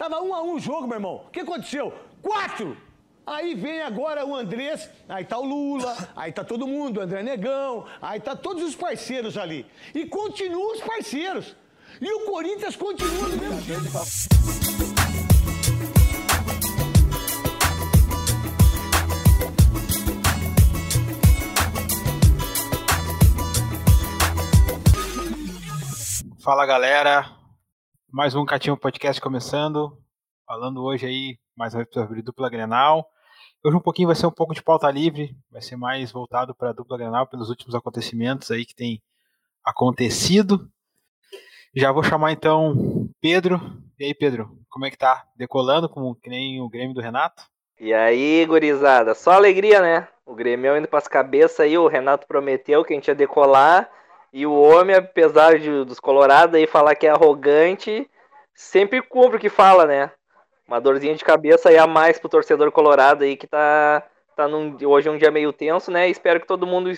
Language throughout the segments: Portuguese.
Tava um a um o jogo, meu irmão. O que aconteceu? Quatro! Aí vem agora o Andrés, aí tá o Lula, aí tá todo mundo, o André Negão, aí tá todos os parceiros ali. E continuam os parceiros. E o Corinthians continua do mesmo jeito. Fala galera, mais um Catinho Podcast começando, falando hoje aí mais uma sobre dupla Grenal. Hoje um pouquinho vai ser um pouco de pauta livre, vai ser mais voltado para a dupla Grenal pelos últimos acontecimentos aí que tem acontecido. Já vou chamar então Pedro. E aí Pedro, como é que tá? Decolando como que nem o Grêmio do Renato? E aí, gurizada, só alegria, né? O Grêmio indo para as cabeças aí, o Renato prometeu que a gente ia decolar e o homem, apesar de, dos colorados aí falar que é arrogante, sempre cumpre o que fala, né? Uma dorzinha de cabeça aí a mais pro torcedor colorado aí que tá, tá num, hoje é um dia meio tenso, né? Espero que todo mundo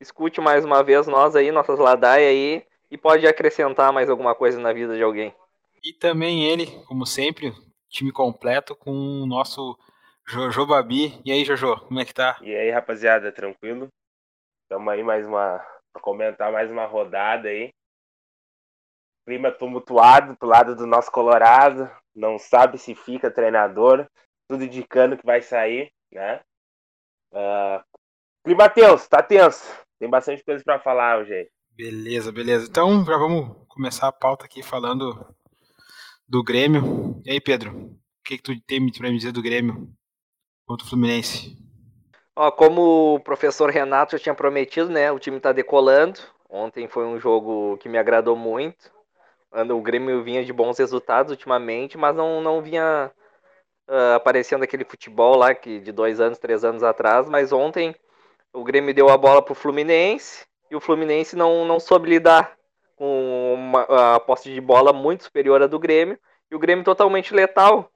escute mais uma vez nós aí, nossas ladaias aí, e pode acrescentar mais alguma coisa na vida de alguém. E também ele, como sempre, time completo com o nosso Jojo Babi. E aí, Jojo, como é que tá? E aí, rapaziada, tranquilo? Tamo aí mais uma, comentar mais uma rodada aí. Clima tumultuado pro lado do nosso Colorado. Não sabe se fica treinador. Tudo indicando que vai sair, né? Uh, clima tenso, tá tenso. Tem bastante coisa para falar hoje Beleza, beleza. Então já vamos começar a pauta aqui falando do Grêmio. E aí, Pedro? O que, que tu tem para me dizer do Grêmio contra o Fluminense? Ó, como o professor Renato já tinha prometido, né? O time está decolando. Ontem foi um jogo que me agradou muito. O Grêmio vinha de bons resultados ultimamente, mas não, não vinha uh, aparecendo aquele futebol lá que de dois anos, três anos atrás. Mas ontem o Grêmio deu a bola pro Fluminense e o Fluminense não, não soube lidar com uma, a posse de bola muito superior à do Grêmio. E o Grêmio totalmente letal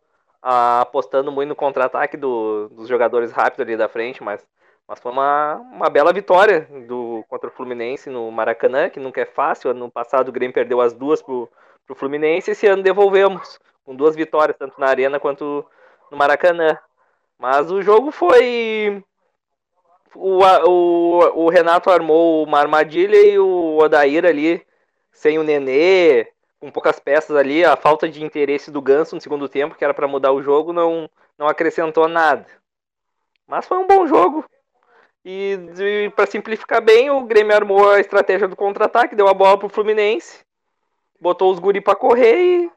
apostando muito no contra-ataque do, dos jogadores rápidos ali da frente, mas, mas foi uma, uma bela vitória do, contra o Fluminense no Maracanã, que nunca é fácil. Ano passado o Grêmio perdeu as duas pro, pro Fluminense, esse ano devolvemos, com duas vitórias, tanto na Arena quanto no Maracanã. Mas o jogo foi. O, o, o Renato armou uma armadilha e o Odair ali, sem o Nenê, com poucas peças ali, a falta de interesse do Ganso no segundo tempo, que era para mudar o jogo, não, não acrescentou nada. Mas foi um bom jogo. E, para simplificar bem, o Grêmio armou a estratégia do contra-ataque, deu a bola pro Fluminense, botou os guri para correr e,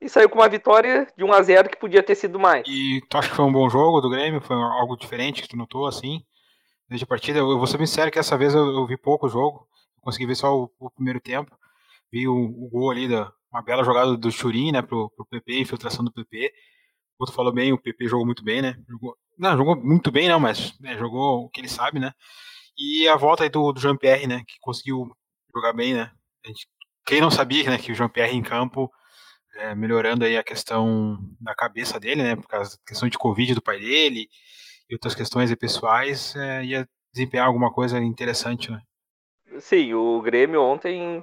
e saiu com uma vitória de 1 a 0 que podia ter sido mais. E tu acha que foi um bom jogo do Grêmio? Foi algo diferente que tu notou assim? Desde a partida, eu vou ser sincero que essa vez eu, eu vi pouco o jogo, consegui ver só o, o primeiro tempo vi o, gol ali, da, uma bela jogada do Churin, né, pro, pro PP, infiltração do PP. O outro falou bem, o PP jogou muito bem, né? Jogou, não, jogou muito bem, não, mas né, jogou o que ele sabe, né? E a volta aí do, do Jean-Pierre, né, que conseguiu jogar bem, né? Gente, quem não sabia, né, que o Jean-Pierre em campo, é, melhorando aí a questão da cabeça dele, né, por causa da questão de Covid do pai dele e outras questões pessoais, é, ia desempenhar alguma coisa interessante, né? Sim, o Grêmio ontem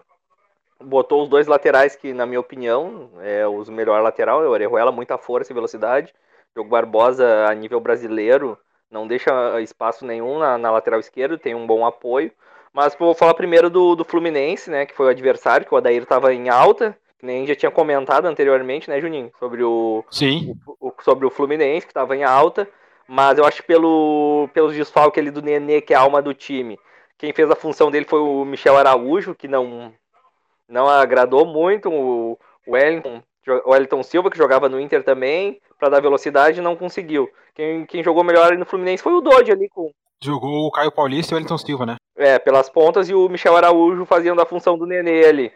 botou os dois laterais que, na minha opinião, é os melhor lateral, é o Orejuela, muita força e velocidade. O Barbosa, a nível brasileiro, não deixa espaço nenhum na, na lateral esquerda, tem um bom apoio. Mas vou falar primeiro do, do Fluminense, né, que foi o adversário, que o Adair estava em alta, que nem já tinha comentado anteriormente, né, Juninho, sobre o, Sim. o, o sobre o Fluminense, que estava em alta. Mas eu acho que pelo, pelos desfalques ali do Nenê, que é a alma do time, quem fez a função dele foi o Michel Araújo, que não, não agradou muito o Wellington, o Wellington Silva, que jogava no Inter também, para dar velocidade, não conseguiu. Quem, quem jogou melhor ali no Fluminense foi o Dodge ali com. Jogou o Caio Paulista e o Wellington Silva, né? É, pelas pontas e o Michel Araújo fazendo a função do Nenê ali.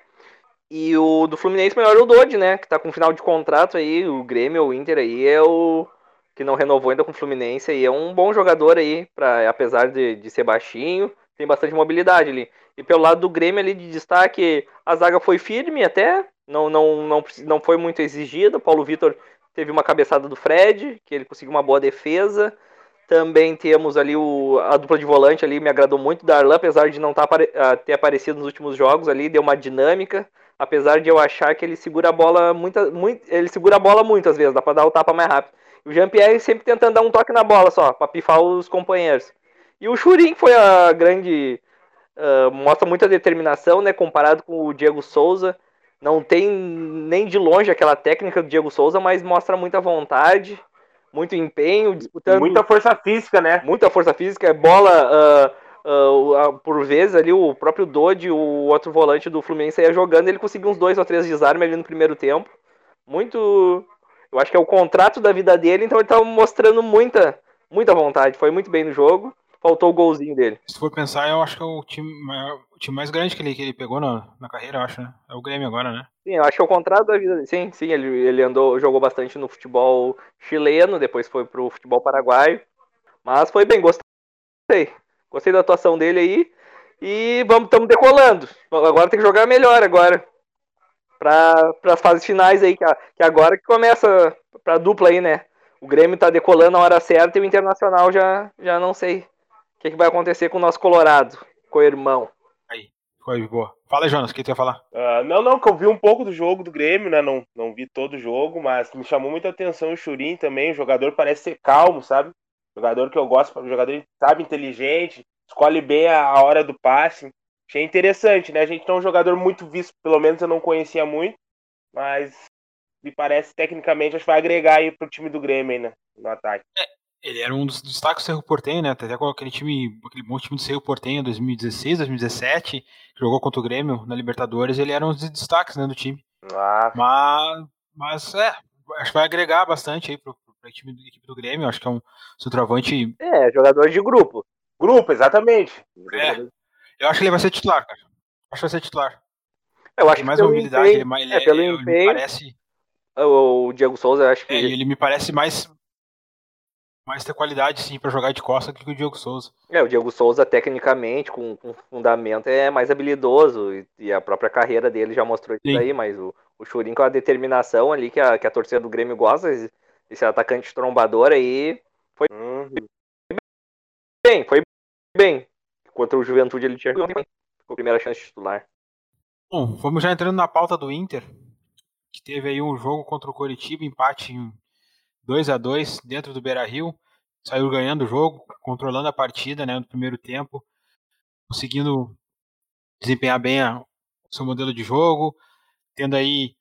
E o do Fluminense melhor é o Dodge, né? Que tá com final de contrato aí, o Grêmio, o Inter aí é o que não renovou ainda com o Fluminense aí. É um bom jogador aí, pra, apesar de, de ser baixinho, tem bastante mobilidade ali. E pelo lado do Grêmio ali de destaque, a zaga foi firme até, não, não, não, não foi muito exigida. Paulo Vitor teve uma cabeçada do Fred, que ele conseguiu uma boa defesa. Também temos ali o, a dupla de volante ali, me agradou muito. Darlan, apesar de não tá, ter aparecido nos últimos jogos ali, deu uma dinâmica. Apesar de eu achar que ele segura a bola muita, muito, ele segura a bola muitas vezes, dá para dar o tapa mais rápido. O Jean-Pierre sempre tentando dar um toque na bola só, para pifar os companheiros. E o Churin foi a grande. Uh, mostra muita determinação, né? Comparado com o Diego Souza. Não tem nem de longe aquela técnica do Diego Souza, mas mostra muita vontade muito empenho, disputando. Muita força física, né? Muita força física, é bola. Uh, uh, por vezes ali o próprio Dodi, o outro volante do Fluminense ia jogando, ele conseguiu uns dois ou três desarmes ali no primeiro tempo. Muito. Eu acho que é o contrato da vida dele, então ele tá mostrando muita, muita vontade. Foi muito bem no jogo faltou o golzinho dele. Se for pensar, eu acho que é o time, o time mais grande que ele, que ele pegou na, na carreira, eu acho, né? É o Grêmio agora, né? Sim, eu acho que é o contrário da vida dele. Sim, sim, ele, ele andou, jogou bastante no futebol chileno, depois foi pro futebol paraguaio. Mas foi bem, gostei. Gostei da atuação dele aí. E vamos, estamos decolando. Agora tem que jogar melhor agora. Para as fases finais aí, que, que agora que começa para dupla aí, né? O Grêmio tá decolando na hora certa e o Internacional já, já não sei que, que vai acontecer com o nosso Colorado, com o irmão. Aí, foi boa. Fala, Jonas, o que tu ia falar? Uh, não, não, que eu vi um pouco do jogo do Grêmio, né? Não, não vi todo o jogo, mas me chamou muita atenção o Churin também. O jogador parece ser calmo, sabe? Jogador que eu gosto, jogador, sabe, inteligente, escolhe bem a, a hora do passe. Achei interessante, né? A gente não é um jogador muito visto, pelo menos eu não conhecia muito, mas me parece tecnicamente acho que vai agregar aí pro time do Grêmio aí, né? No ataque. É, ele era um dos destaques do Cerro Portenho, né? Até com aquele time, aquele bom time do Cerro Portenho 2016, 2017, que jogou contra o Grêmio na Libertadores, ele era um dos destaques né, do time. Ah. Mas, mas é, acho que vai agregar bastante aí pro, pro time do, equipe do Grêmio. Acho que é um centroavante. É, jogador de grupo. Grupo, exatamente. É. Eu acho que ele vai ser titular, cara. Acho que vai ser titular. Eu acho tem mais mobilidade, ele, ele, é, pelo ele, empenho, parece. O Diego Souza, eu acho que. É, ele me parece mais mais ter qualidade, sim, para jogar de costa que o Diego Souza. É, o Diego Souza, tecnicamente, com, com fundamento, é mais habilidoso. E, e, a própria carreira dele já mostrou isso sim. aí, mas o, o Churin com a determinação ali que a, que a torcida do Grêmio gosta, esse, esse atacante trombador aí, foi uhum. bem, foi bem. Contra o Juventude ele tinha a primeira chance de titular. Bom, vamos já entrando na pauta do Inter, que teve aí um jogo contra o Coritiba, empate em 2 a 2 dentro do Beira-Rio, saiu ganhando o jogo, controlando a partida, né, no primeiro tempo, conseguindo desempenhar bem a, seu modelo de jogo, tendo aí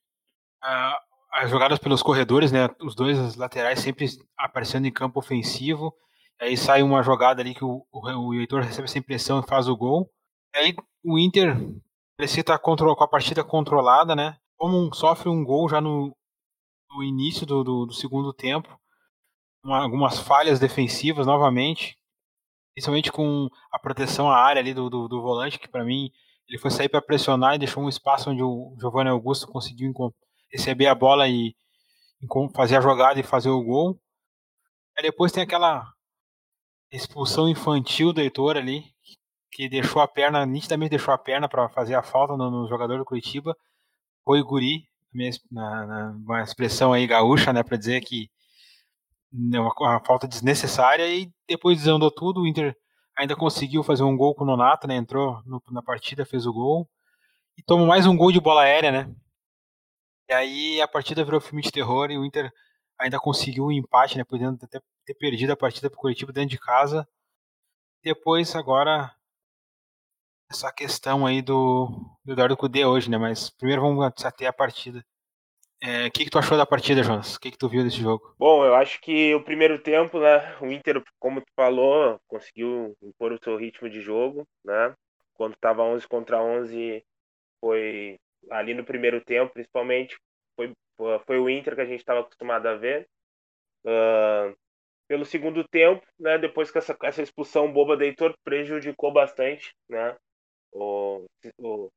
as jogadas pelos corredores, né, os dois laterais sempre aparecendo em campo ofensivo, aí sai uma jogada ali que o, o, o Heitor recebe essa impressão e faz o gol, aí o Inter precisa estar com a partida controlada, né, como sofre um gol já no, no início do, do, do segundo tempo, uma, algumas falhas defensivas novamente, principalmente com a proteção à área ali do, do, do volante, que para mim ele foi sair para pressionar e deixou um espaço onde o Giovanni Augusto conseguiu receber a bola e, fazer a jogada e fazer o gol. Aí depois tem aquela expulsão infantil do Heitor ali, que deixou a perna, nitidamente deixou a perna para fazer a falta no, no, jogador do Curitiba. Foi o Guri, na, na, uma expressão aí gaúcha, né, para dizer que é uma, uma, falta desnecessária e depois desandou tudo, o Inter ainda conseguiu fazer um gol com o Nonato, né, entrou no, na partida, fez o gol e tomou mais um gol de bola aérea, né, e aí a partida virou filme de terror e o Inter ainda conseguiu um empate, né, podendo até ter perdido a partida para o Curitiba dentro de casa. Depois, agora, essa questão aí do, do Eduardo Cudê hoje, né? Mas primeiro vamos até a partida. É, o que, que tu achou da partida, Jonas? O que, que tu viu desse jogo? Bom, eu acho que o primeiro tempo, né? O Inter, como tu falou, conseguiu impor o seu ritmo de jogo, né? Quando estava 11 contra 11, foi ali no primeiro tempo, principalmente, foi, foi o Inter que a gente estava acostumado a ver. Uh, pelo segundo tempo, né? Depois que essa, essa expulsão boba do Heitor prejudicou bastante, né? O, o,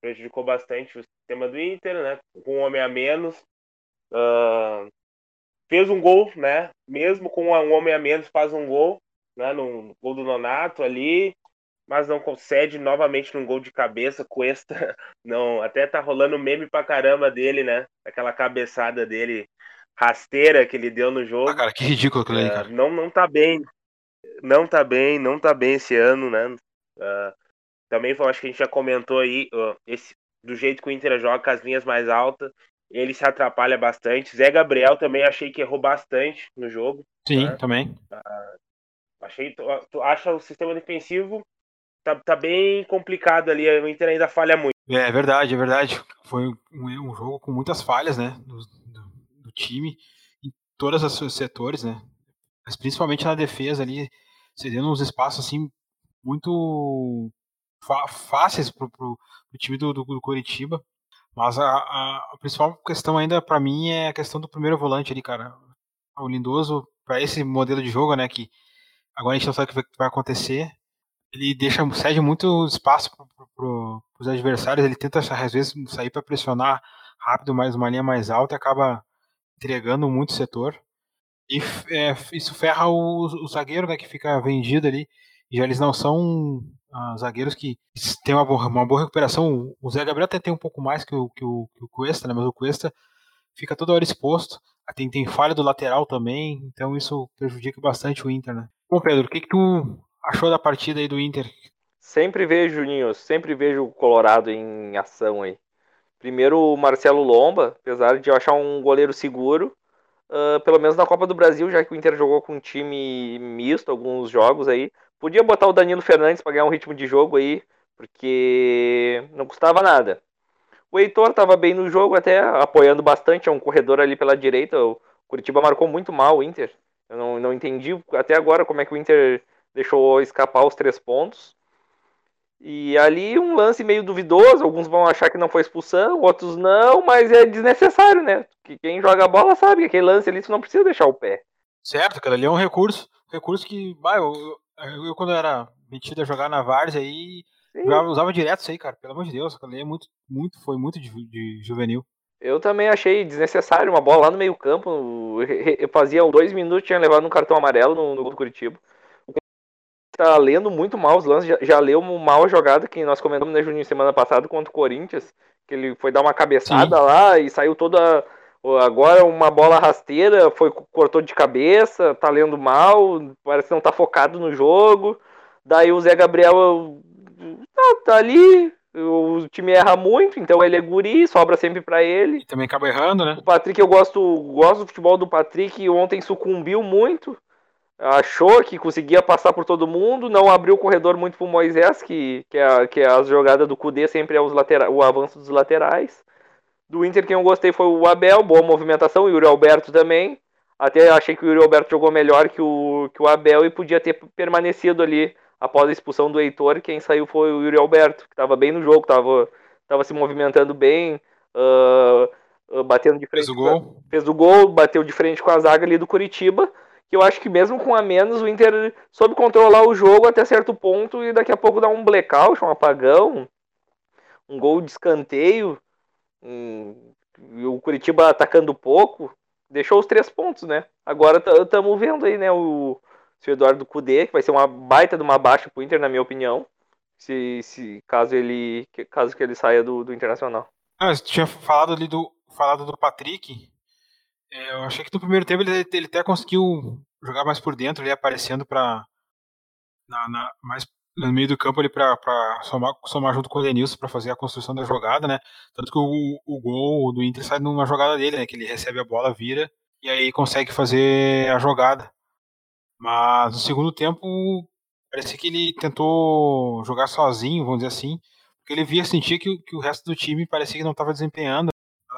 prejudicou bastante o sistema do Inter, né? Com um homem a menos. Uh, fez um gol, né? Mesmo com um homem a menos, faz um gol, né? No gol do Nonato ali, mas não concede novamente num gol de cabeça. Cuesta, não, até tá rolando meme pra caramba dele, né? Aquela cabeçada dele rasteira que ele deu no jogo. Ah, cara, que ridículo aquilo aí, cara. não, não tá bem. não tá bem, não tá bem esse ano, né? Uh, também acho que a gente já comentou aí, esse, do jeito que o Inter joga com as linhas mais altas, ele se atrapalha bastante. Zé Gabriel também achei que errou bastante no jogo. Sim, né? também. Uh, achei, tu, tu, acha o sistema defensivo tá, tá bem complicado ali, o Inter ainda falha muito. É, verdade, é verdade. Foi um, um jogo com muitas falhas, né, do, do, do time em todos os setores, né, mas principalmente na defesa ali, cedendo uns espaços assim muito fáceis pro, pro time do, do, do Coritiba. Mas a, a, principal questão ainda para mim é a questão do primeiro volante ali, cara. O Lindoso, para esse modelo de jogo, né, que agora a gente não sabe o que vai acontecer, ele deixa, cede muito espaço para pro, os adversários, ele tenta às vezes sair para pressionar rápido, mais uma linha mais alta e acaba entregando muito setor. E é, isso ferra o, o, zagueiro, né, que fica vendido ali. Já eles não são ah, zagueiros que têm uma boa, uma boa recuperação. O Zé Gabriel até tem um pouco mais que o, que o, que o Cuesta, né, mas o Cuesta fica toda hora exposto. Tem, tem falha do lateral também, então isso prejudica bastante o Inter, né? Bom, Pedro, o que, que tu achou da partida aí do Inter? Sempre vejo, Juninho, sempre vejo o Colorado em ação aí. Primeiro o Marcelo Lomba, apesar de eu achar um goleiro seguro, uh, pelo menos na Copa do Brasil, já que o Inter jogou com um time misto alguns jogos aí, podia botar o Danilo Fernandes para ganhar um ritmo de jogo aí, porque não custava nada. O Heitor estava bem no jogo, até apoiando bastante, é um corredor ali pela direita. O Curitiba marcou muito mal o Inter. Eu não, não entendi até agora como é que o Inter deixou escapar os três pontos. E ali um lance meio duvidoso, alguns vão achar que não foi expulsão, outros não, mas é desnecessário, né? Que quem joga a bola sabe que aquele lance ali você não precisa deixar o pé. Certo, aquele ali é um recurso, recurso que, bah, eu, eu, eu quando era metido a jogar na Várzea aí, já usava direto isso aí, cara, pelo amor de Deus, ali é muito, muito, foi muito de, de juvenil. Eu também achei desnecessário uma bola lá no meio campo, eu fazia dois minutos, tinha levado um cartão amarelo no, no gol do Curitiba tá lendo muito mal os lances, já, já leu mal a jogada que nós comentamos, né, Juninho, semana passada contra o Corinthians, que ele foi dar uma cabeçada Sim. lá e saiu toda. Agora uma bola rasteira, foi cortou de cabeça, tá lendo mal, parece que não tá focado no jogo. Daí o Zé Gabriel tá, tá ali, o time erra muito, então ele é guri, sobra sempre para ele. E também acaba errando, né? O Patrick, eu gosto, gosto do futebol do Patrick, ontem sucumbiu muito achou que conseguia passar por todo mundo, não abriu o corredor muito pro Moisés, que, que, é, que é a jogada do Cudê sempre é os latera o avanço dos laterais. Do Inter, quem eu gostei foi o Abel, boa movimentação, o Yuri Alberto também. Até achei que o Yuri Alberto jogou melhor que o, que o Abel e podia ter permanecido ali após a expulsão do Heitor. Quem saiu foi o Yuri Alberto, que estava bem no jogo, estava tava se movimentando bem, uh, uh, batendo de frente. Fez o gol. Fez o gol, bateu de frente com a zaga ali do Curitiba que eu acho que mesmo com a menos o Inter soube controlar o jogo até certo ponto e daqui a pouco dá um blackout, um apagão, um gol de escanteio, um, o Curitiba atacando pouco, deixou os três pontos, né? Agora estamos vendo aí, né, o, o Eduardo Cudê, que vai ser uma baita de uma baixa pro Inter, na minha opinião, se, se caso ele caso que ele saia do, do Internacional. Ah, você tinha falado ali do falado do Patrick, é, eu achei que no primeiro tempo ele, ele até conseguiu jogar mais por dentro, ele aparecendo para mais no meio do campo ali para somar, somar junto com o Denilson para fazer a construção da jogada, né? Tanto que o, o gol do Inter sai numa jogada dele, né? Que ele recebe a bola, vira e aí consegue fazer a jogada. Mas no segundo tempo parece que ele tentou jogar sozinho, vamos dizer assim, porque ele via sentir que, que o resto do time parecia que não estava desempenhando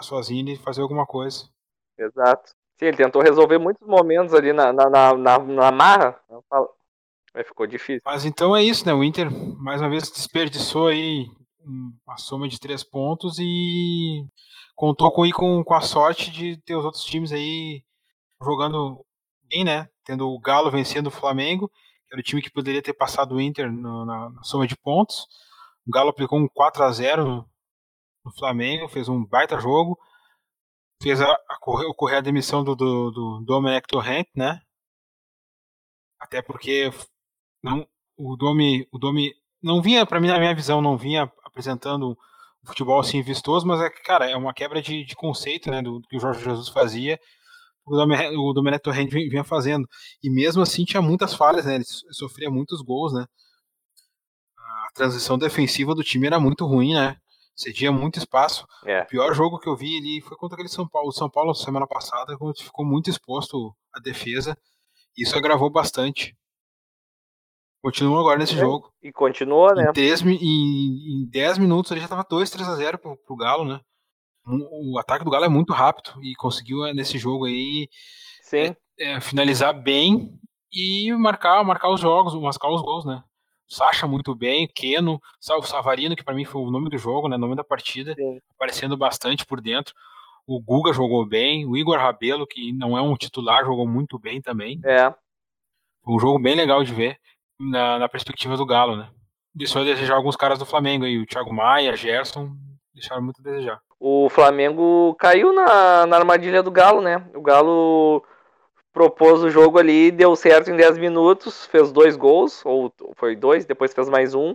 sozinho e fazer alguma coisa. Exato. Sim, ele tentou resolver muitos momentos ali na, na, na, na, na marra. Mas ficou difícil. Mas então é isso, né? O Inter, mais uma vez, desperdiçou aí uma soma de três pontos e contou com, com, com a sorte de ter os outros times aí jogando bem, né? Tendo o Galo vencendo o Flamengo, que era o time que poderia ter passado o Inter no, na, na, soma de pontos. O Galo aplicou um 4 a 0 no, no Flamengo, fez um baita jogo fez a, a ocorrer a demissão do, do, do Dominic Torrent, né? Até porque não, o Domi, o Domi não vinha, para mim, na minha visão, não vinha apresentando um futebol assim vistoso, mas é que, cara, é uma quebra de, de conceito, né, do, do, que o Jorge Jesus fazia, o Domenech Torrente vinha fazendo. E mesmo assim tinha muitas falhas, né? Ele sofria muitos gols, né? A transição defensiva do time era muito ruim, né? Cedia muito espaço. É. O pior jogo que eu vi ali foi contra aquele São Paulo. O São Paulo semana passada, quando ficou muito exposto à defesa. Isso agravou bastante. Continua agora nesse é. jogo. E continua, né? Em 10, em, em 10 minutos ele já estava 2, 3 a 0 pro, pro Galo, né? O ataque do Galo é muito rápido e conseguiu é, nesse jogo aí é, é, finalizar bem e marcar, marcar os jogos, marcar os gols, né? Sacha muito bem, Keno, o Savarino, que para mim foi o nome do jogo, né? Nome da partida, Sim. aparecendo bastante por dentro. O Guga jogou bem, o Igor Rabelo, que não é um titular, jogou muito bem também. É. Foi um jogo bem legal de ver na, na perspectiva do Galo, né? Deixou a desejar alguns caras do Flamengo aí, o Thiago Maia, Gerson, deixaram muito a desejar. O Flamengo caiu na, na armadilha do Galo, né? O Galo propôs o jogo ali, deu certo em 10 minutos, fez dois gols, ou foi dois, depois fez mais um.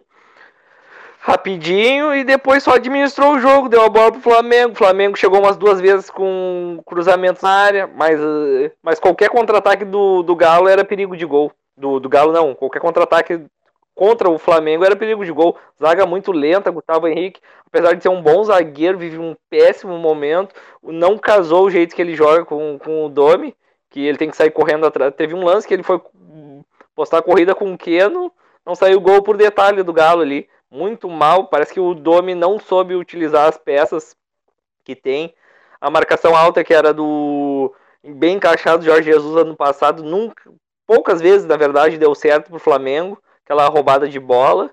Rapidinho e depois só administrou o jogo, deu a bola pro Flamengo. O Flamengo chegou umas duas vezes com cruzamentos na área, mas, mas qualquer contra-ataque do, do Galo era perigo de gol. Do, do Galo não, qualquer contra-ataque contra o Flamengo era perigo de gol. Zaga muito lenta, Gustavo Henrique, apesar de ser um bom zagueiro, vive um péssimo momento. Não casou o jeito que ele joga com, com o Domi, que ele tem que sair correndo atrás. Teve um lance que ele foi postar a corrida com o Keno, não saiu gol por detalhe do Galo ali. Muito mal, parece que o Domi não soube utilizar as peças que tem. A marcação alta que era do bem encaixado Jorge Jesus ano passado, nunca, poucas vezes, na verdade, deu certo pro Flamengo aquela roubada de bola.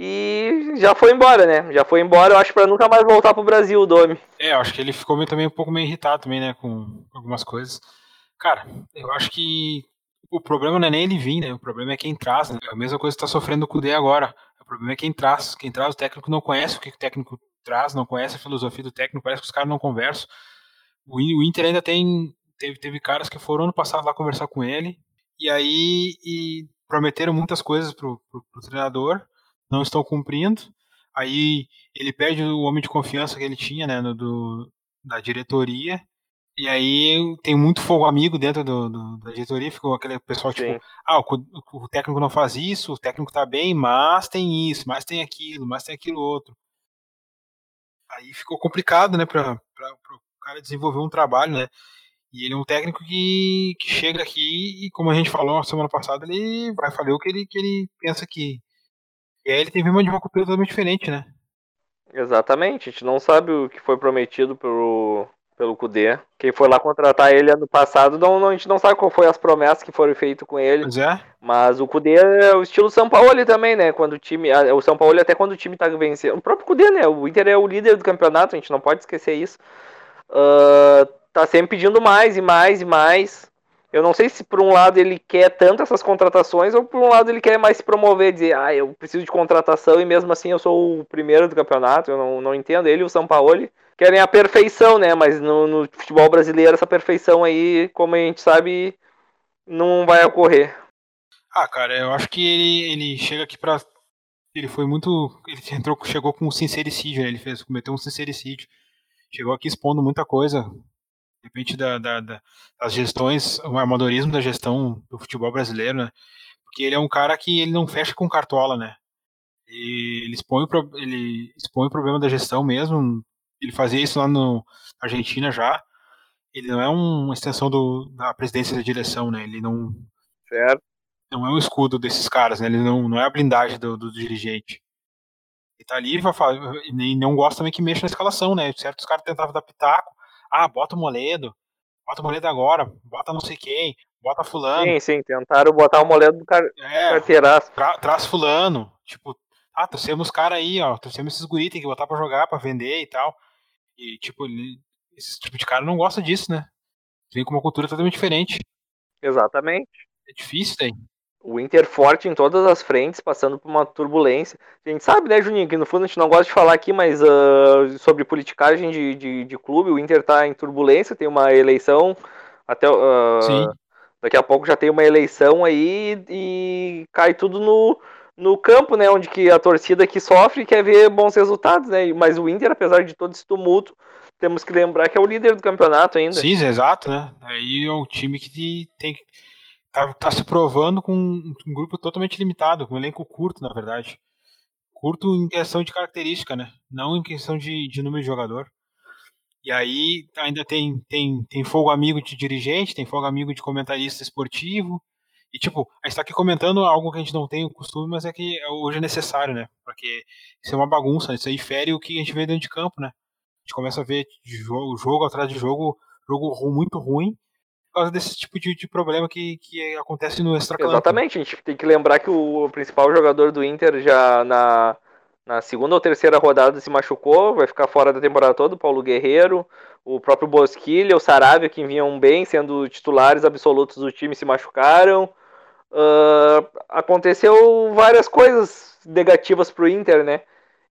E já foi embora, né? Já foi embora, eu acho, para nunca mais voltar pro Brasil, o Domi. É, eu acho que ele ficou meio, também um pouco meio irritado também, né? Com algumas coisas. Cara, eu acho que o problema não é nem ele vir, né? O problema é quem traz, né? É a mesma coisa que tá sofrendo o Cudê agora. O problema é quem traz. Quem traz, o técnico não conhece o que o técnico traz, não conhece a filosofia do técnico, parece que os caras não conversam. O Inter ainda tem. Teve, teve caras que foram ano passado lá conversar com ele. E aí. E prometeram muitas coisas pro, pro, pro treinador, não estão cumprindo. Aí ele perde o homem de confiança que ele tinha, né, no, do, da diretoria. E aí tem muito fogo amigo dentro do, do, da diretoria, ficou aquele pessoal tipo, Sim. tipo, ah, o, o, técnico não faz isso, o técnico tá bem, mas tem isso, mas tem aquilo, mas tem aquilo outro. Aí ficou complicado, né, para o cara desenvolver um trabalho, né. E ele é um técnico que, que chega aqui e, como a gente falou semana passada, ele vai fazer o que ele, que ele pensa que. E aí ele teve uma de uma cultura totalmente diferente, né? Exatamente, a gente não sabe o que foi prometido pelo, pelo Kudê. Quem foi lá contratar ele ano passado, não, não, a gente não sabe qual foi as promessas que foram feitas com ele. É. Mas o Kudê é o estilo São Paulo também, né? Quando o time. O São Paulo até quando o time tá vencendo. O próprio Kudê, né? O Inter é o líder do campeonato, a gente não pode esquecer isso. Uh, tá sempre pedindo mais e mais e mais. Eu não sei se por um lado ele quer tanto essas contratações ou por um lado ele quer mais se promover, dizer, ah, eu preciso de contratação e mesmo assim eu sou o primeiro do campeonato. Eu não, não entendo. Ele e o São Paulo querem a perfeição, né? Mas no, no futebol brasileiro essa perfeição aí, como a gente sabe, não vai ocorrer. Ah, cara, eu acho que ele, ele chega aqui pra. Ele foi muito. Ele entrou, chegou com um sincericídio, né? Ele fez, cometeu um sincericídio. Chegou aqui expondo muita coisa, repente, da, da, da, das gestões, o amadorismo da gestão do futebol brasileiro, né? Porque ele é um cara que ele não fecha com cartola, né? E ele expõe, o, ele expõe o problema da gestão mesmo. Ele fazia isso lá no Argentina já. Ele não é uma extensão do, da presidência da direção, né? Ele não. Certo. Não é um escudo desses caras, né? Ele não, não é a blindagem do, do dirigente. Ele tá ali e não gosta também que mexa na escalação, né? Certos caras tentavam dar pitaco ah, bota o Moledo, bota o Moledo agora, bota não sei quem, bota fulano. Sim, sim, tentaram botar o Moledo do car é, carteiraço. Tra traz fulano, tipo, ah, trouxemos cara aí, ó, trouxemos esses guri, tem que botar pra jogar, pra vender e tal. E, tipo, esse tipo de cara não gosta disso, né? Vem com uma cultura totalmente diferente. Exatamente. É difícil, daí o Inter forte em todas as frentes, passando por uma turbulência. A gente sabe, né, Juninho, que no fundo a gente não gosta de falar aqui, mas uh, sobre politicagem de, de, de, clube, o Inter está em turbulência, tem uma eleição, até uh, daqui a pouco já tem uma eleição aí e cai tudo no, no campo, né, onde que a torcida que sofre quer ver bons resultados, né, mas o Inter, apesar de todo esse tumulto, temos que lembrar que é o líder do campeonato ainda. Sim, exato, né? Aí é um time que tem que tá, tá se provando com um grupo totalmente limitado, com um elenco curto, na verdade. Curto em questão de característica, né? Não em questão de, de número de jogador. E aí ainda tem, tem, tem fogo amigo de dirigente, tem fogo amigo de comentarista esportivo. E, tipo, a gente tá aqui comentando algo que a gente não tem o costume, mas é que hoje é necessário, né? Porque isso é uma bagunça, isso aí fere o que a gente vê dentro de campo, né? A gente começa a ver jogo, jogo atrás de jogo, jogo muito ruim, causa desse tipo de, de problema que, que acontece no extra-campo. Exatamente, a gente tem que lembrar que o principal jogador do Inter já na, na segunda ou terceira rodada se machucou, vai ficar fora da temporada toda, o Paulo Guerreiro, o próprio Bosquilha, o Saravia, que vinham bem, sendo titulares absolutos do time, se machucaram. Uh, aconteceu várias coisas negativas pro Inter, né?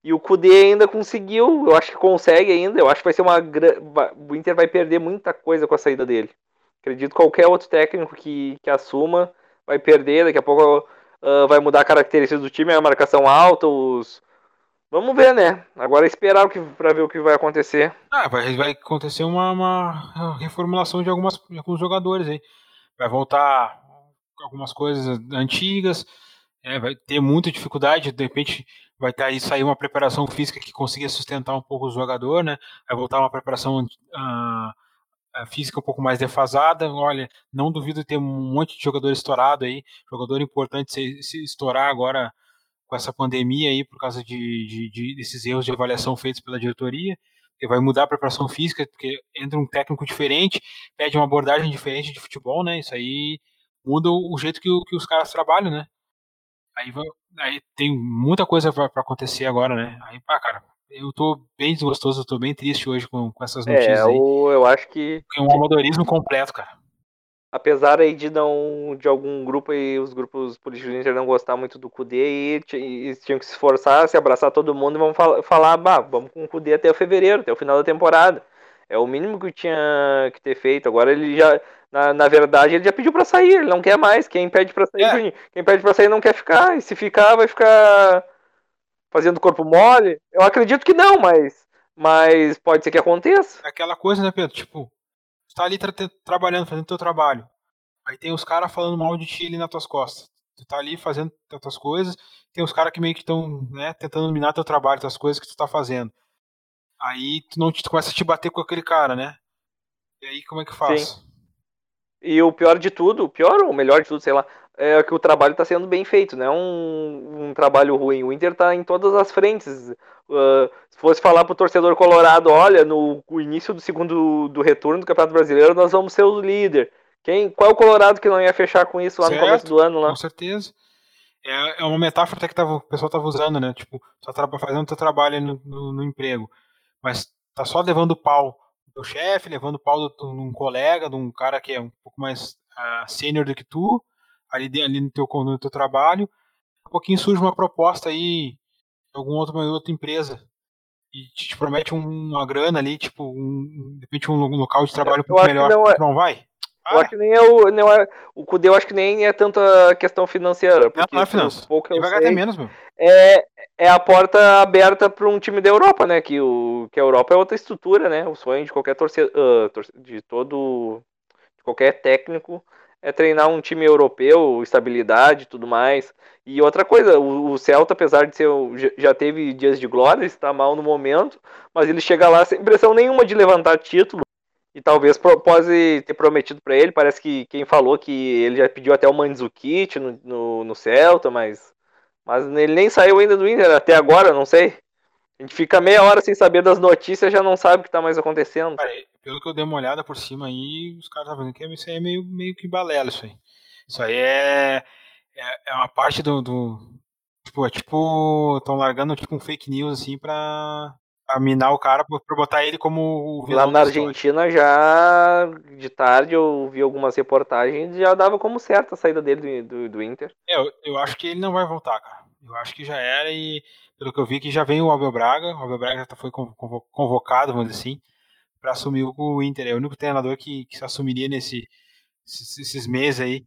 E o Kudê ainda conseguiu, eu acho que consegue ainda, eu acho que vai ser uma o Inter vai perder muita coisa com a saída dele. Acredito que qualquer outro técnico que, que assuma vai perder, daqui a pouco uh, vai mudar a característica do time, a marcação alta, os. Vamos ver, né? Agora é esperar para ver o que vai acontecer. Ah, vai, vai acontecer uma, uma reformulação de, algumas, de alguns jogadores aí. Vai voltar algumas coisas antigas, é, vai ter muita dificuldade, de repente vai ter aí sair uma preparação física que consiga sustentar um pouco o jogador, né? Vai voltar uma preparação uh, a física um pouco mais defasada. Olha, não duvido ter um monte de jogador estourado aí, jogador importante se, se estourar agora com essa pandemia aí por causa de, de, de, desses erros de avaliação feitos pela diretoria. Que vai mudar a preparação física, porque entra um técnico diferente, pede uma abordagem diferente de futebol, né? Isso aí muda o jeito que, que os caras trabalham, né? Aí, vai, aí tem muita coisa para acontecer agora, né? Aí, pá, cara, eu tô bem desgostoso, eu tô bem triste hoje com, com essas notícias é, aí. Eu, eu acho que. É um amadorismo completo, cara. Apesar aí de não. de algum grupo e os grupos políticos do Inter não gostar muito do Cudê e, e, tinham que se esforçar, se abraçar todo mundo e vamos falar, falar bah, vamos com o Cudê até o fevereiro, até o final da temporada. É o mínimo que tinha que ter feito. Agora ele já. Na, na verdade, ele já pediu para sair, ele não quer mais. Quem pede para sair, é. quem pede para sair não quer ficar. E se ficar, vai ficar fazendo corpo mole? Eu acredito que não, mas, mas pode ser que aconteça. Aquela coisa, né, Pedro? Tipo, tu tá ali tra trabalhando, fazendo teu trabalho. Aí tem os caras falando mal de ti ali nas tuas costas. Tu tá ali fazendo as tuas coisas, tem os caras que meio que estão, né, tentando minar teu trabalho, as coisas que tu tá fazendo. Aí tu não tu começa a te bater com aquele cara, né? E aí como é que faz? Sim. E o pior de tudo, o pior ou o melhor de tudo, sei lá, é que o trabalho está sendo bem feito, não é um, um trabalho ruim. O Inter está em todas as frentes. Uh, se fosse falar para o torcedor colorado, olha, no início do segundo do retorno do Campeonato Brasileiro, nós vamos ser o líder. Quem, qual é o Colorado que não ia fechar com isso lá certo, no começo do ano? Lá? Com certeza. É, é uma metáfora até que tava, o pessoal estava usando, né? Tipo, só tá fazendo o teu trabalho no, no, no, emprego. Mas tá só levando pau do chefe, levando pau de um colega, de um cara que é um pouco mais uh, sênior do que tu, ali, ali no, teu, no teu trabalho, um pouquinho surge uma proposta aí de alguma outra, outra empresa e te, te promete uma grana ali, tipo, um, de repente um local de trabalho um pouco melhor, não, é, não vai? Ah, eu acho que nem é o. Não é, o Cudê eu acho que nem é tanta questão financeira. Porque, não, não é finança. Pouco Ele vai ganhar menos, meu. É, é a porta aberta para um time da Europa, né? Que, o, que a Europa é outra estrutura, né? O sonho de qualquer torcedor. Uh, de todo. De qualquer técnico é treinar um time europeu, estabilidade e tudo mais. E outra coisa, o, o Celta, apesar de ser já teve dias de glória, está mal no momento, mas ele chega lá sem pressão nenhuma de levantar título. E talvez pode ter prometido para ele, parece que quem falou que ele já pediu até o Mandzukic no, no, no Celta, mas, mas ele nem saiu ainda do Inter até agora, não sei. A gente fica meia hora sem saber das notícias, já não sabe o que tá mais acontecendo. Cara, pelo que eu dei uma olhada por cima aí, os caras estavam dizendo que isso aí é meio, meio que balela, isso aí. Isso aí é, é, é uma parte do, do. Tipo, é tipo. Estão largando tipo um fake news assim pra, pra minar o cara, pra, pra botar ele como o Lá na Argentina já de tarde eu vi algumas reportagens e já dava como certa a saída dele do, do, do Inter. É, eu, eu acho que ele não vai voltar, cara. Eu acho que já era e pelo que eu vi que já vem o Abel Braga, o Abel Braga já foi convocado, vamos dizer assim, para assumir o Inter. É o único treinador que, que se assumiria nesse, esses meses aí.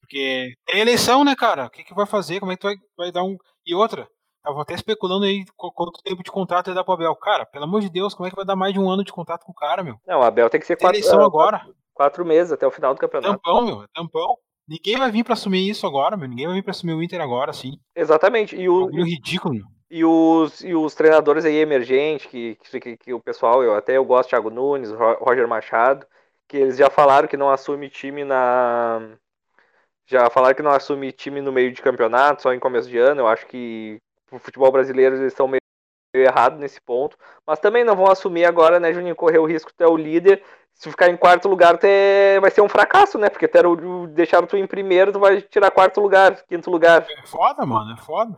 Porque tem eleição, né, cara? O que, que vai fazer? Como é que tu vai, vai dar um. E outra, Tava até especulando aí quanto tempo de contrato ele dá pro Abel. Cara, pelo amor de Deus, como é que vai dar mais de um ano de contrato com o cara, meu? Não, o Abel tem que ser Tem quatro, eleição é, agora. quatro, quatro meses até o final do campeonato. Tampão, meu. é Tampão. Ninguém vai vir pra assumir isso agora, meu. Ninguém vai vir pra assumir o Inter agora, assim. Exatamente. E, o, Bagulho ridículo, e, os, e os treinadores aí emergentes, que, que, que o pessoal, eu até eu gosto, Thiago Nunes, Ro- Roger Machado, que eles já falaram que não assume time na. Já falaram que não assume time no meio de campeonato, só em começo de ano. Eu acho que o futebol brasileiro eles estão meio meio errado nesse ponto. Mas também não vão assumir agora, né, Juninho? Correr o risco de ter o líder. Se ficar em quarto lugar, ter... vai ser um fracasso, né? Porque ter o... deixaram tu em primeiro, tu vai tirar quarto lugar, quinto lugar. É foda, mano, é foda.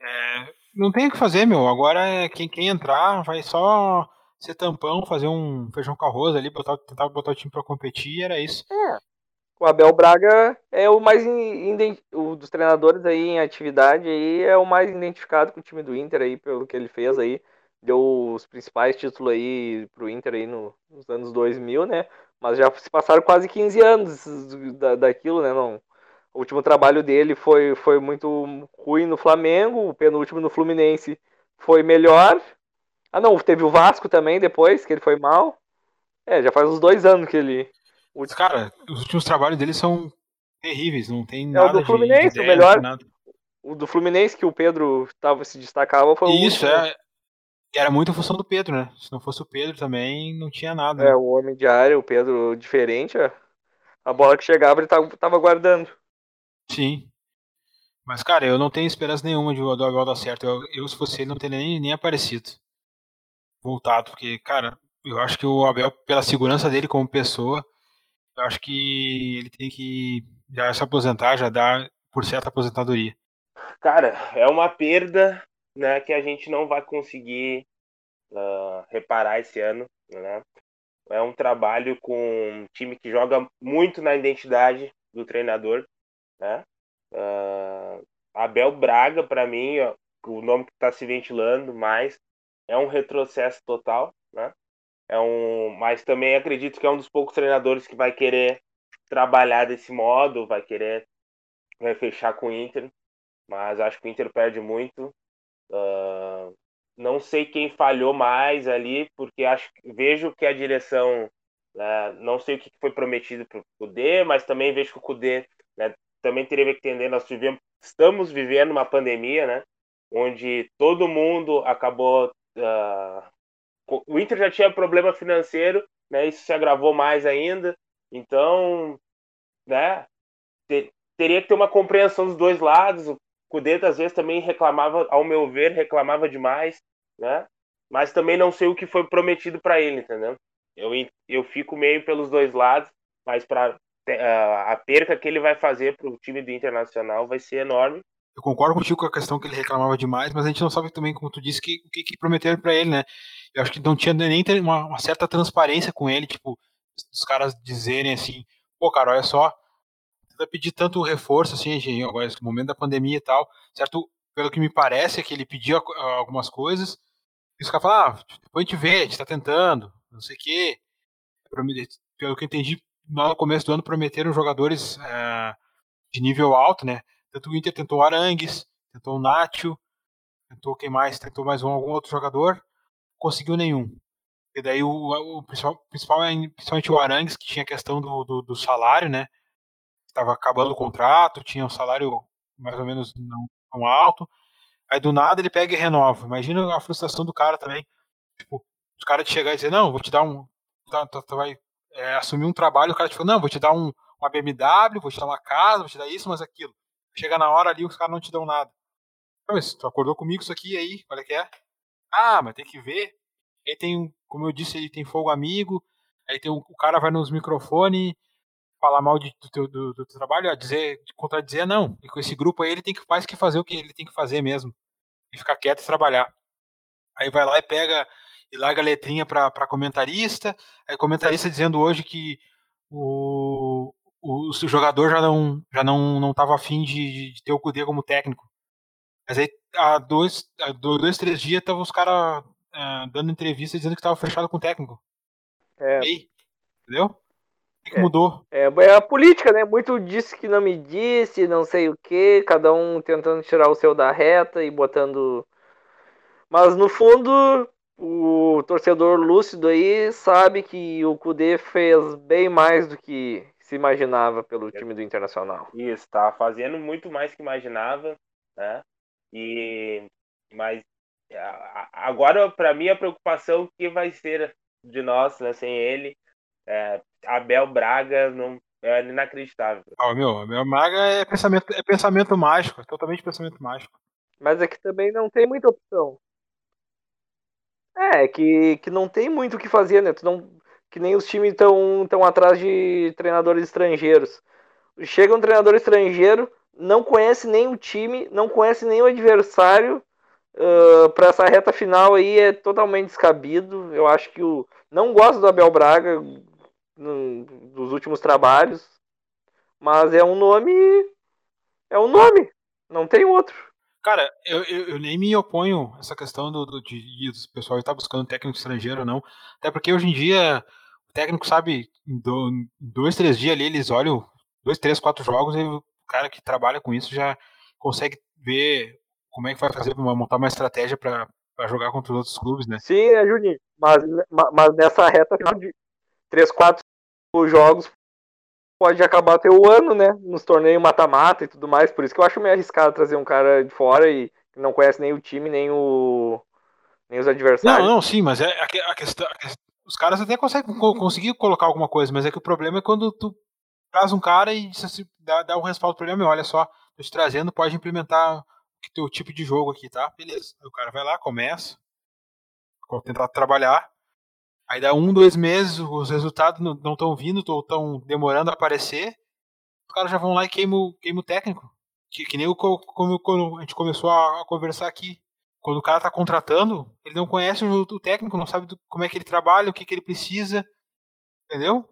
É, não tem o que fazer, meu. Agora é quem, quem entrar vai só ser tampão, fazer um feijão com arroz ali, botar, tentar botar o time pra competir e era isso. O Abel Braga é o mais o dos treinadores aí em atividade aí é o mais identificado com o time do Inter aí pelo que ele fez aí. Deu os principais títulos aí pro Inter aí no- nos anos 2000, né? Mas já se passaram quase 15 anos da, daquilo, né? Não, o último trabalho dele foi, foi muito ruim no Flamengo, o penúltimo no Fluminense foi melhor. Ah, não, teve o Vasco também depois, que ele foi mal. É, já faz uns dois anos que ele. Mas, cara, os últimos trabalhos dele são terríveis, não tem É o nada do Fluminense, de o ideia, melhor. nada. O do Fluminense que o Pedro tava, se destacava foi o Isso, é. Era muito em função do Pedro, né? Se não fosse o Pedro também, não tinha nada. É, né? o homem de área, o Pedro diferente, ó. A bola que chegava ele tava, tava guardando. Sim. Mas, cara, eu não tenho esperança nenhuma de o Abel dar certo. Eu, eu, se fosse ele, não teria nem, nem aparecido. Voltado, porque, cara, eu acho que o Abel, pela segurança dele como pessoa, eu acho que ele tem que já se aposentar, já dar por certa aposentadoria. Cara, é uma perda né, que a gente não vai conseguir ah, reparar esse ano. Né? É um trabalho com um time que joga muito na identidade do treinador. Né? Ah, Abel Braga, para mim, ó, o nome que está se ventilando mais, é um retrocesso total. Né? É um, mas também acredito que é um dos poucos treinadores que vai querer trabalhar desse modo, vai querer vai fechar com o Inter mas acho que o Inter perde muito. Uh, não sei quem falhou mais ali, porque acho vejo que a direção, né, não sei o que foi prometido para o Cudê, mas também vejo que o Cudê né, também teria que entender, nós estamos vivendo uma pandemia, né, onde todo mundo acabou. Uh, o Inter já tinha problema financeiro, né, isso se agravou mais ainda, então, né, ter, teria que ter uma compreensão dos dois lados. O Cudê às vezes também reclamava, ao meu ver, reclamava demais, né? Mas também não sei o que foi prometido para ele, entendeu? Eu, eu fico meio pelos dois lados, mas para a perca que ele vai fazer para o time do Internacional vai ser enorme. Eu concordo contigo com a questão que ele reclamava demais, mas a gente não sabe também, como tu disse, o que, que, que prometeram para ele, né? Eu acho que não tinha nem uma, uma certa transparência com ele, tipo, os caras dizerem assim, pô, cara, olha só, vai pedir tanto reforço assim, gente, agora no momento da pandemia e tal, certo? Pelo que me parece é que ele pediu algumas coisas, e os caras falam, ah, depois a gente vê, a gente tá tentando, não sei o quê. Pelo que eu entendi, no começo do ano prometeram jogadores é, de nível alto, né? Tanto o Inter tentou o Arangues, tentou o Nacho, tentou quem mais? Tentou mais um, algum outro jogador, conseguiu nenhum. E daí o, o principal, principal é principalmente o Arangues, que tinha a questão do, do, do salário, né? estava acabando o contrato, tinha um salário mais ou menos não alto. Aí do nada ele pega e renova. Imagina a frustração do cara também. Tipo, os caras de chegar e dizer, não, vou te dar um. Tu, tu, tu vai é, assumir um trabalho, o cara te fala, não, vou te dar um, uma BMW, vou te dar uma casa, vou te dar isso, mas aquilo. Chega na hora ali, os caras não te dão nada. Mas tu acordou comigo isso aqui aí, olha que é. Ah, mas tem que ver. Aí tem, como eu disse, ele tem fogo amigo. Aí tem um, o cara vai nos microfones falar mal de, do, teu, do, do trabalho, a dizer, contradizer, não. E com esse grupo aí ele tem que faz que fazer o que ele tem que fazer mesmo. E ficar quieto e trabalhar. Aí vai lá e pega e larga a letrinha para comentarista. Aí comentarista dizendo hoje que o, o, o jogador já não já não não estava afim de, de ter o Cudê como técnico. Mas aí há dois, há dois três dias estavam os caras uh, dando entrevista dizendo que estava fechado com o técnico. É. E aí, entendeu? que mudou? É, é, a política, né? Muito disse que não me disse, não sei o que, cada um tentando tirar o seu da reta e botando. Mas no fundo, o torcedor lúcido aí sabe que o Kudê fez bem mais do que se imaginava pelo time do Internacional. Isso, tá fazendo muito mais que imaginava, né? E mas agora para mim a preocupação que vai ser de nós, né, sem ele, é, Abel Braga não é inacreditável. Ah, meu, Abel Braga é pensamento, é pensamento mágico, totalmente pensamento mágico. Mas é que também não tem muita opção. É, que, que não tem muito o que fazer, né? Tu não, que nem os times estão tão atrás de treinadores estrangeiros. Chega um treinador estrangeiro, não conhece nem o time, não conhece nem o adversário. Uh, para essa reta final aí é totalmente descabido. Eu acho que o não gosto do Abel Braga no, dos últimos trabalhos, mas é um nome, é um nome, não tem outro. Cara, eu, eu, eu, nem me oponho a essa questão do, do, de, de o pessoal estar buscando técnico estrangeiro não. Até porque hoje em dia técnico sabe, em dois, três dias ali, eles olham dois, três, quatro jogos e o cara que trabalha com isso já consegue ver como é que vai fazer para montar uma estratégia para jogar contra os outros clubes, né? Sim, é Juninho. Mas, mas nessa reta final de três, quatro jogos pode acabar até o ano, né? Nos torneios mata-mata e tudo mais. Por isso que eu acho meio arriscado trazer um cara de fora e que não conhece nem o time, nem o. nem os adversários. Não, não, sim, mas é a questão. Os caras até conseguem conseguir colocar alguma coisa, mas é que o problema é quando tu traz um cara e dá, dá um respaldo pro problema, olha só, tô te trazendo, pode implementar o teu tipo de jogo aqui, tá? Beleza. Aí o cara vai lá, começa, tentar trabalhar, Aí dá um, dois meses, os resultados não estão vindo, ou estão demorando a aparecer. Os caras já vão lá e queimam, queimam o técnico. Que, que nem o, como, quando a gente começou a, a, conversar aqui. Quando o cara está contratando, ele não conhece o, o técnico, não sabe do, como é que ele trabalha, o que, que ele precisa. Entendeu?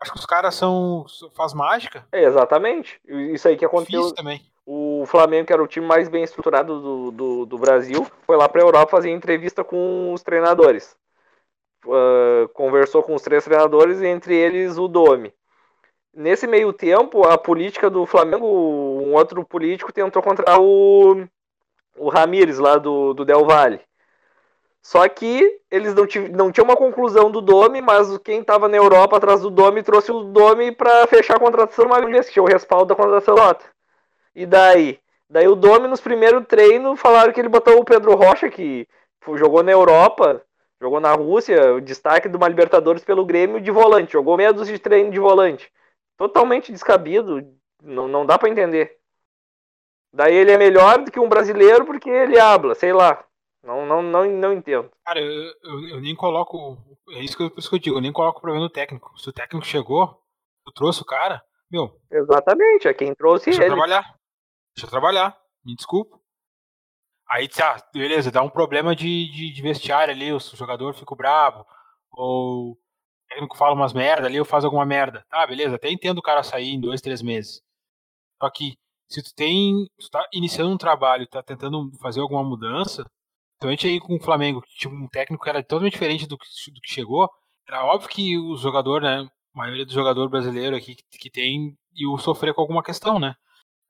Acho que os caras são. faz mágica. É, exatamente. Isso aí que aconteceu. Também. O Flamengo, que era o time mais bem estruturado do, do, do Brasil, foi lá para a Europa fazer entrevista com os treinadores uh, conversou com os três treinadores, entre eles o Domi. Nesse meio tempo, a política do Flamengo, um outro político tentou contratar o, o Ramires lá do, do Del Valle. Só que eles não, não tinham uma conclusão do Domi, mas quem estava na Europa atrás do Domi trouxe o Domi para fechar a contratação uma vez, que tinha o respaldo da contratação nota. E daí? Daí o Domi, nos primeiros treinos, falaram que ele botou o Pedro Rocha, que jogou na Europa, Jogou na Rússia, o destaque de uma Libertadores pelo Grêmio de volante. Jogou meia dúzia de treino de volante. Totalmente descabido. Não, não dá para entender. Daí ele é melhor do que um brasileiro porque ele habla, sei lá. Não, não, não, não entendo. Cara, eu, eu, eu nem coloco. É isso que, eu, isso que eu digo, eu nem coloco o problema no técnico. Se o técnico chegou, tu trouxe o cara, meu. Exatamente, é quem trouxe deixa ele. Deixa eu trabalhar. Deixa eu trabalhar. Me desculpa. Aí, tá, beleza, dá um problema de, de, de vestiário ali, o jogador fica bravo, ou o técnico fala umas merda ali, ou faz alguma merda. Tá, beleza, até entendo o cara sair em dois, três meses. Só que, se tu tem, tu tá iniciando um trabalho, tá tentando fazer alguma mudança, principalmente aí com o Flamengo, que tinha um técnico que era totalmente diferente do que, do que chegou, era óbvio que o jogador, né, a maioria do jogador brasileiro aqui que, que tem, e o sofrer com alguma questão, né.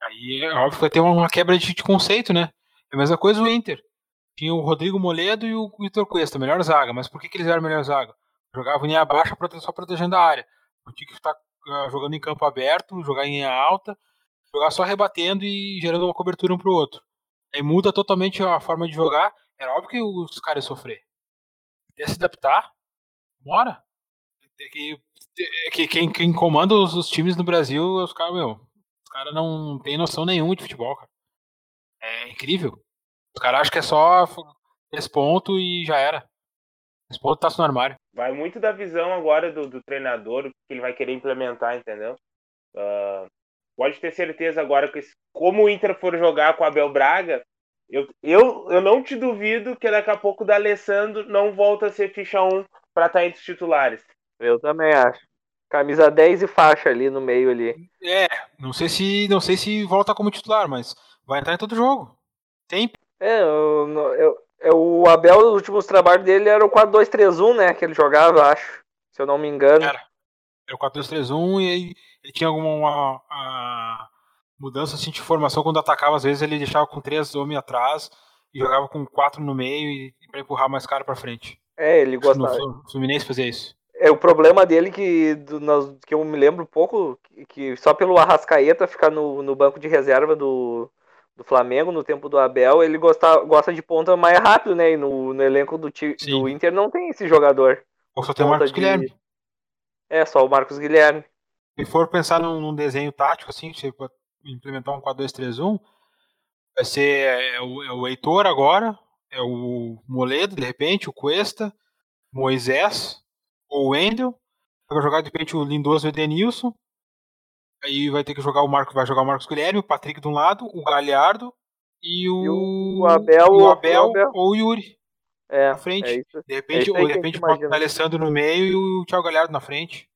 Aí é óbvio que vai ter uma quebra de, de conceito, né. É a mesma coisa o Inter. Tinha o Rodrigo Moledo e o Vitor Cuesta, melhor zaga. Mas por que, que eles eram melhor zaga? Jogavam em linha baixa só protegendo a área. Tinha que estar uh, jogando em campo aberto, jogar em alta, jogar só rebatendo e gerando uma cobertura um pro outro. Aí muda totalmente a forma de jogar. Era óbvio que os caras iam sofrer. Até se adaptar, bora. É que, é que quem, quem comanda os, os, times no Brasil, os caras, meu, os caras não tem noção nenhuma de futebol, cara. É incrível. Os caras acham que é só esse ponto e já era. Esse ponto tá no armário. Vai muito da visão agora do, do treinador, que ele vai querer implementar, entendeu? Uh, pode ter certeza agora que como o Inter for jogar com o Abel Braga, eu, eu, eu não te duvido que daqui a pouco o D'Alessandro não volta a ser ficha 1 para estar tá entre os titulares. Eu também acho. Camisa 10 e faixa ali no meio ali. É, não sei se não sei se volta como titular, mas vai entrar em todo jogo. Tem é, eu, eu, eu, o Abel, os últimos trabalhos dele era o 4-2-3-1, né? Que ele jogava, acho. Se eu não me engano. Era. Era o 4-2-3-1 e aí ele tinha alguma a, mudança assim, de formação quando atacava, às vezes ele deixava com três homens atrás e jogava com quatro no meio e, e para empurrar mais cara para frente. É, ele gostava. O Fluminense fazia isso. É o problema dele que, do, que eu me lembro um pouco, que, que só pelo Arrascaeta ficar no, no banco de reserva do, do Flamengo no tempo do Abel, ele gosta, gosta de ponta mais rápido, né? E no, no elenco do, do Inter não tem esse jogador. Ou só tem o Marcos de... Guilherme. É, só o Marcos Guilherme. Se for pensar num, num desenho tático, assim, tipo, implementar um 4-2-3-1, vai ser é, o, é o Heitor agora, é o Moledo, de repente, o Cuesta, Moisés, ou o Wendel, vai jogar de repente o Lindoso e o Edenilson, aí vai ter que jogar o Marcos, vai jogar o Marcos Guilherme, o Patrick de um lado, o Galhardo e o, e o Abel, o Abel, Abel, ou o Yuri. É, na frente. É de repente, é ou de repente o Alessandro no meio e o Thiago Galhardo na frente.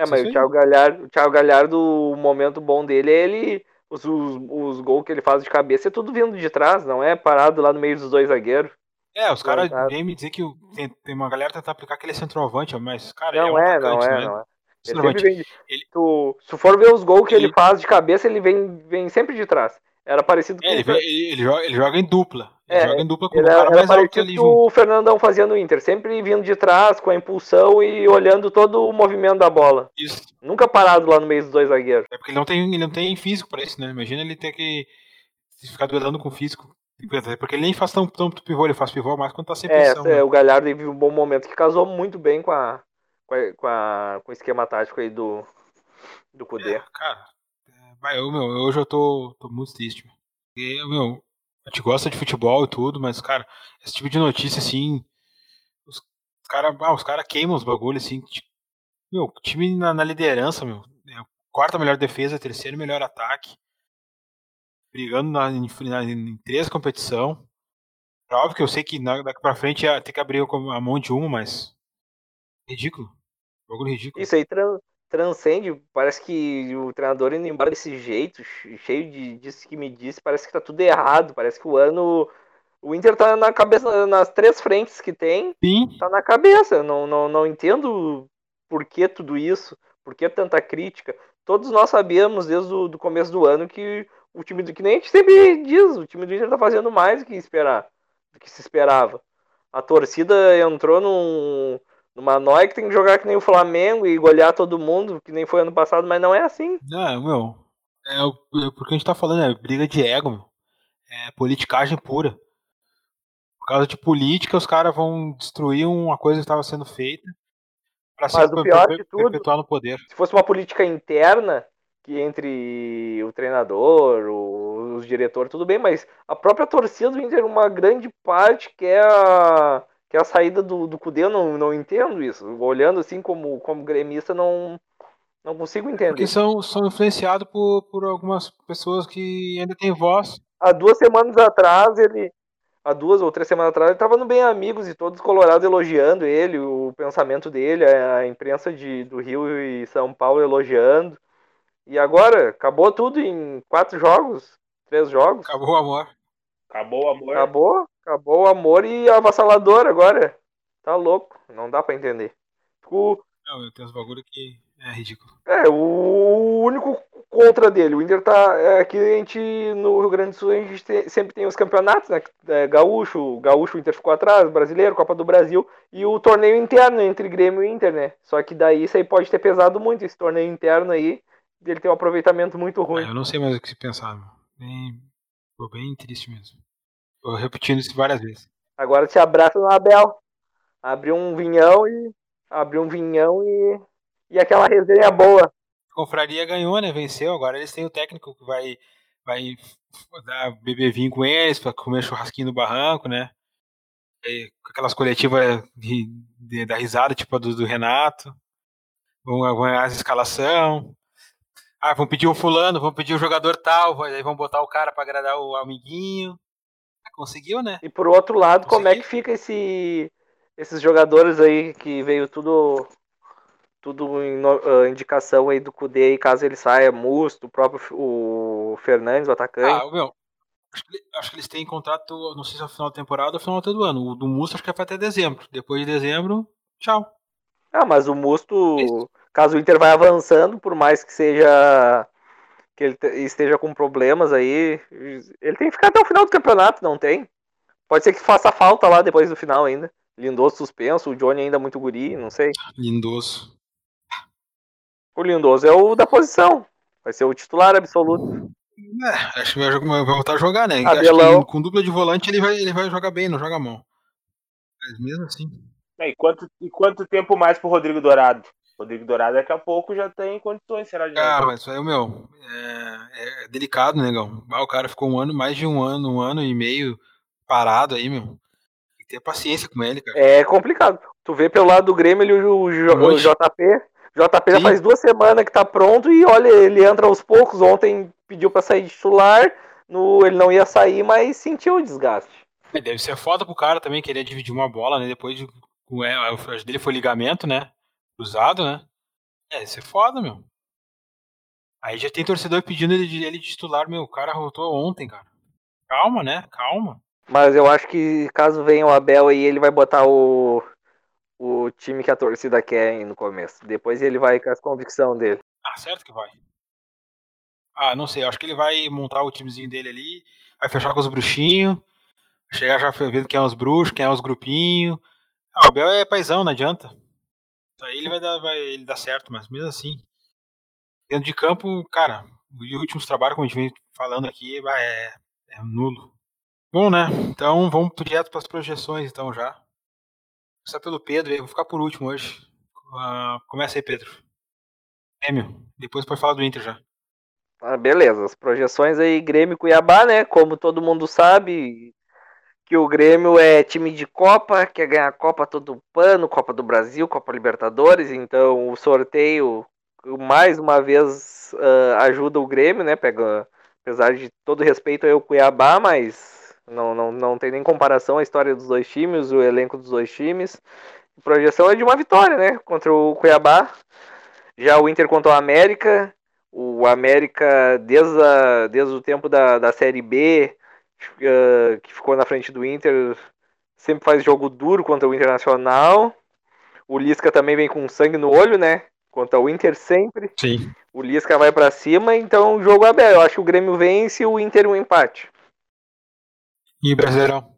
É, mas o Thiago Galhardo, o Thiago Galhardo, o momento bom dele é ele. Os, os, os gols que ele faz de cabeça é tudo vindo de trás, não é parado lá no meio dos dois zagueiros. É, os caras vêm me dizer que tem, tem, uma galera tentar aplicar aquele centroavante, mas, cara, não é, um é não, é, né? não é. Ele vem, ele... Tu, se for ver os gols que ele... ele... faz de cabeça, ele vem, vem sempre de trás. Era parecido é, com. Ele, vem, ele, ele, joga, ele joga em dupla. Ele é, joga em dupla com o cara mais alto ali. junto. o Fernandão fazia no Inter, sempre vindo de trás, com a impulsão e olhando todo o movimento da bola. Isso. Nunca parado lá no meio dos dois zagueiros. É porque ele não tem, ele não tem físico para isso, né? Imagina ele ter que ficar duelando com físico. Porque ele nem faz tão, tanto pivô, ele faz pivô mais quando tá sem é, pressão. É, né? o Galhardo teve um bom momento que casou muito bem com a, com, a, com, a, com o esquema tático aí do, do. É, cara, é, eu, meu, hoje eu tô, tô muito triste. Porque, meu, a gente gosta de futebol e tudo, mas, cara, esse tipo de notícia, assim, os caras ah, os cara queimam os bagulhos, assim, meu, time na, na liderança, meu, é quarta melhor defesa, terceiro melhor ataque, brigando na, em, na, em três competição. Óbvio que eu sei que daqui pra frente ia ter que abrir a mão de uma, mas. Ridículo. Bagulho ridículo. Isso aí tra transcende. Parece que o treinador indo embora desse jeito, cheio de disso que me disse, parece que tá tudo errado. Parece que o ano. O Inter tá na cabeça, nas três frentes que tem, Sim. tá na cabeça. Não, não, não entendo por que tudo isso, por que tanta crítica. Todos nós sabíamos desde o do começo do ano que o time do que nem a gente sempre diz, o time do Inter tá fazendo mais do que esperar, do que se esperava. A torcida entrou num, numa noia que tem que jogar que nem o Flamengo e golear todo mundo, que nem foi ano passado, mas não é assim. Não, meu, é, é porque a gente tá falando, é briga de ego, meu. É politicagem pura. Por causa de política, os caras vão destruir uma coisa que estava sendo feita para se perpetuar no poder. Se fosse uma política interna, que entre o treinador, o, os diretores, tudo bem, mas a própria torcida do Inter, uma grande parte quer a, quer a saída do, do Cudê, eu não, não entendo isso. Olhando assim como, como gremista, não, não consigo entender. Porque são, são influenciados por, por algumas pessoas que ainda têm voz. Há duas semanas atrás, ele. Há duas ou três semanas atrás, ele estava no Bem Amigos e todos colorados elogiando ele, o pensamento dele, a imprensa de, do Rio e São Paulo elogiando. E agora, acabou tudo em quatro jogos? Três jogos? Acabou o amor. Acabou o amor. Acabou, acabou o amor e avassalador agora. Tá louco, não dá pra entender. O... Não, eu tenho uns bagulho que é ridículo. É, o único contra dele, o Inter tá. É que a gente, no Rio Grande do Sul, a gente tem, sempre tem os campeonatos, né? É, gaúcho, Gaúcho, o Inter ficou atrás, brasileiro, Copa do Brasil, e o torneio interno entre Grêmio e Inter, né? Só que daí isso aí pode ter pesado muito, esse torneio interno aí ele tem um aproveitamento muito ruim. É, eu não sei mais o que se pensar. Bem, ficou bem triste mesmo. Tô repetindo isso várias vezes. Agora se abraça no Abel. Abriu um vinhão e. Abriu um vinhão e. E aquela resenha boa. A confraria ganhou, né? Venceu. Agora eles têm o técnico que vai. Vai dar beber vinho com eles, pra comer churrasquinho no barranco, né? E, com aquelas coletivas de, de, da risada, tipo a do, do Renato. Vão ganhar a escalação. Ah, vão pedir o fulano, vão pedir o jogador tal, aí vão botar o cara para agradar o amiguinho. Conseguiu, né? E por outro lado, como é que fica esse, esses jogadores aí que veio tudo tudo em uh, indicação aí do Cudê, caso ele saia, Musto, o próprio o Fernandes, o atacante. Ah, meu, acho que, acho que eles têm contrato, não sei se é o final da temporada ou final do ano. O do Musto acho que é até dezembro. Depois de dezembro, tchau. Ah, mas o Musto, caso o Inter vai avançando, por mais que seja que ele esteja com problemas aí, ele tem que ficar até o final do campeonato, não tem? Pode ser que faça falta lá depois do final ainda. Lindoso suspenso, o Johnny ainda muito guri, não sei. Lindoso. O Lindoso é o da posição. Vai ser o titular absoluto. É, acho que vai, vai voltar a jogar, né? Abelão. Acho que com dupla de volante ele vai, ele vai jogar bem, não joga mal. Mas mesmo assim. É, e, quanto, e quanto tempo mais pro Rodrigo Dourado? Rodrigo Dourado daqui a pouco já tem condições, será de Ah, mas isso aí, meu, é, é delicado, negão. Ah, o cara ficou um ano, mais de um ano, um ano e meio parado aí, meu. Tem que ter paciência com ele, cara. É complicado. Tu vê pelo lado do Grêmio ele, o, o, o. JP. JP já faz duas semanas que tá pronto e olha, ele entra aos poucos. Ontem pediu pra sair de titular. No, ele não ia sair, mas sentiu o desgaste. É, Deve ser foda pro cara também querer dividir uma bola, né? Depois de. o- é, a acho dele foi ligamento, né? Cruzado, né? É, deve ser foda, meu. Aí já tem torcedor pedindo ele de, ele de titular, meu. O cara voltou ontem, cara. Calma, né? Calma. Mas eu acho que caso venha o Abel aí, ele vai botar o, o time que a torcida quer hein, no começo. Depois ele vai com as convicção dele. Ah, certo que vai. Ah, não sei. Acho que ele vai montar o timezinho dele ali. Vai fechar com os bruxinhos. Chegar já vendo quem é os bruxos, quem é os grupinhos. Ah, o Abel é paizão, não adianta. Aí ele vai dar, vai, ele dá certo, mas mesmo assim. Dentro de campo, cara, os últimos trabalhos, como a gente vem falando aqui, é, é nulo. Bom, né? Então vamos direto para as projeções, então já. Começar pelo Pedro, aí, vou ficar por último hoje. Ah, começa aí, Pedro. Grêmio. Depois pode falar do Inter já. Ah, beleza, as projeções aí, Grêmio Cuiabá, né? Como todo mundo sabe, que o Grêmio é time de Copa, quer ganhar Copa todo pano, Copa do Brasil, Copa Libertadores, então o sorteio, mais uma vez, ah, ajuda o Grêmio, né? Pega, apesar de todo respeito ao Cuiabá, mas não, não, não tem nem comparação a história dos dois times, o elenco dos dois times. A projeção é de uma vitória, né? Contra o Cuiabá. Já o Inter contra o América, o América, desde, a, desde o tempo da, da Série B, uh, que ficou na frente do Inter, sempre faz jogo duro contra o Internacional. O Lisca também vem com sangue no olho, né? Contra o Inter sempre. Sim. O Lisca vai para cima, então o jogo é aberto. Eu acho que o Grêmio vence e o Inter um empate. E Brasileirão?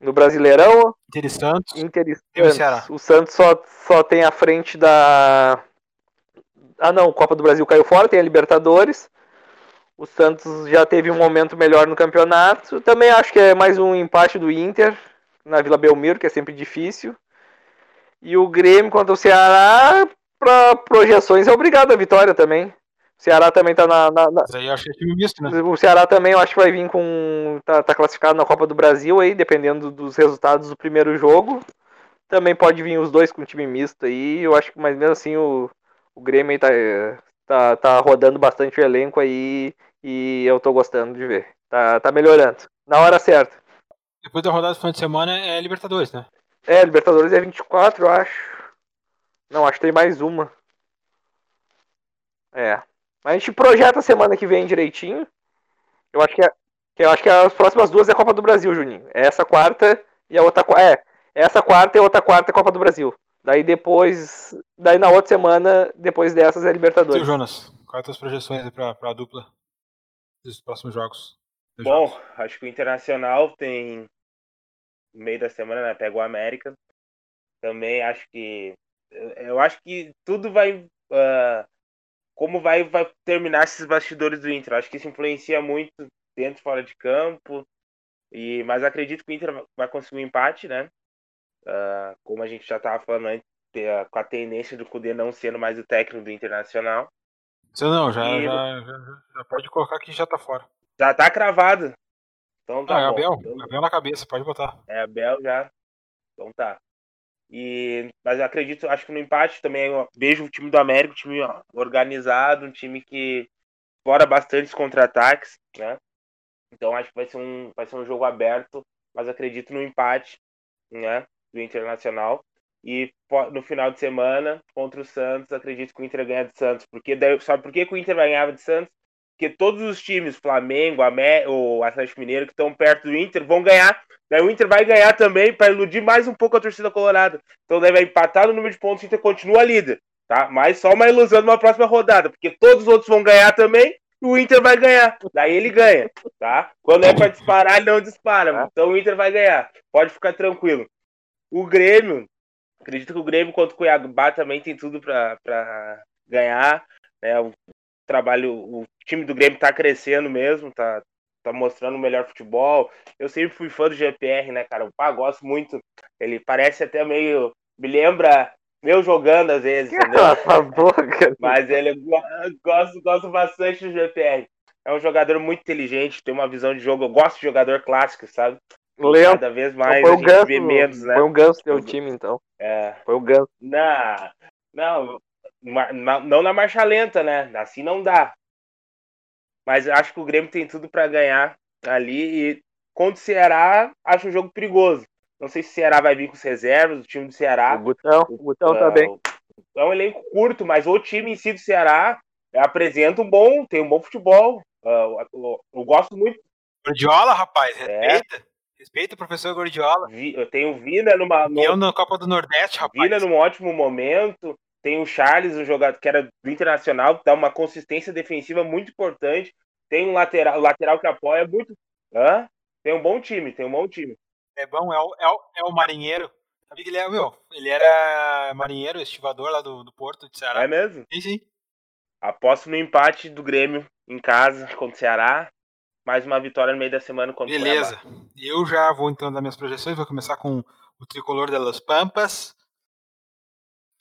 No Brasileirão, Inter e Santos. Inter e Ceará? Santos. O Santos só, só tem a frente da. Ah, não, Copa do Brasil caiu fora, tem a Libertadores. O Santos já teve um momento melhor no campeonato. Também acho que é mais um empate do Inter na Vila Belmiro, que é sempre difícil. E o Grêmio contra o Ceará, para projeções, é obrigado a vitória também. O Ceará também tá na, na- na- Mas aí eu acho que é time misto, né? o Ceará também eu acho que vai vir com. Tá, tá classificado na Copa do Brasil aí, dependendo dos resultados do primeiro jogo. Também pode vir os dois com time misto aí. Eu acho que, mas mesmo assim, o, o Grêmio aí tá, tá, tá rodando bastante o elenco aí e eu tô gostando de ver. Tá, tá melhorando. Na hora certa. Depois da rodada do final de semana é Libertadores, né? É, Libertadores é 24, eu acho. Não, acho que tem mais uma. É. Mas a gente projeta a semana que vem direitinho. Eu acho que, é, eu acho que as próximas duas é a Copa do Brasil, Juninho. É essa quarta e a outra qua- é, essa quarta e a outra quarta é a Copa do Brasil. Daí depois, daí na outra semana, depois dessas é Libertadores. Jonas? Quais as tuas projeções aí pra, pra dupla dos próximos jogos? Bom, jogos. acho que o Internacional tem no meio da semana, né? Pega o América. Também acho que. Eu eu acho que tudo vai. ah, como vai, vai terminar esses bastidores do Inter. Acho que isso influencia muito dentro e fora de campo. E, mas acredito que o Inter vai conseguir um empate, né? Ah, como a gente já estava falando antes, com a tendência do Cudê não sendo mais o técnico do Internacional. Você não, já, E- já, já, já pode colocar que já tá fora. Já tá cravado. Então tá ah, é. Abel. Então- Abel na cabeça, pode botar. É, Abel já. Então tá. E, mas eu acredito, acho que no empate também vejo o time do América, um time ó, organizado, um time que explora bastante os contra-ataques, né? Então acho que vai ser um, vai ser um jogo aberto, mas acredito no empate, né? Do Internacional. E no final de semana, contra o Santos, acredito que o Inter ganha de Santos. Porque sabe por que, que o Inter ganhar de Santos? Porque todos os times, Flamengo, Amé, o Atlético Mineiro, que estão perto do Inter, vão ganhar. Daí o Inter vai ganhar também para iludir mais um pouco a torcida colorada. Então vai empatar no número de pontos, o Inter continua líder. tá? Mas só uma ilusão numa próxima rodada, porque todos os outros vão ganhar também e o Inter vai ganhar. Daí ele ganha, tá? Quando é para disparar, ele não dispara. Então o Inter vai ganhar. Pode ficar tranquilo. O Grêmio, acredito que o Grêmio contra o Cuiabá também tem tudo para ganhar. Né? O trabalho, o time do Grêmio tá crescendo mesmo, tá, tá mostrando o melhor futebol. Eu sempre fui fã do GPR, né, cara? O pá, gosto muito. Ele parece até meio. Me lembra meu jogando às vezes, entendeu? Cala a boca. Mas ele gosto, gosto bastante do GPR. É um jogador muito inteligente, tem uma visão de jogo. Eu gosto de jogador clássico, sabe? Lembro. Cada vez mais foi a o gente ganso, vê menos, né? Foi um ganso teu time, então. É. Foi o ganso. Não, não, ma- não na marcha lenta, né? Assim não dá. Mas eu acho que o Grêmio tem tudo para ganhar ali. E contra o Ceará, acho um jogo perigoso. Não sei se o Ceará vai vir com os reservas, o time do Ceará. O Gutão, o Gutão tá bem. É um elenco curto, mas o time em si do Ceará apresenta um bom, tem um bom futebol. Uh, eu, eu gosto muito. Gordiola, rapaz, É. respeita. O professor Gordiola. Eu tenho o Vina numa, no- Eu na Copa do Nordeste, rapaz. Vina num ótimo momento. Tem o Charles, um jogador que era do Internacional, que dá uma consistência defensiva muito importante. Tem um lateral, lateral que apoia muito. Hã? Tem um bom time, tem um bom time. É bom, é o, é o, é o marinheiro. Sabia que ele é, meu, ele era marinheiro, estivador lá do, do Porto de Ceará. É mesmo? Sim, sim. Aposto no empate do Grêmio em casa contra o Ceará. Mais uma vitória no meio da semana contra o Beleza. Eu já vou então dar minhas projeções. Vou começar com o tricolor de Las Pampas.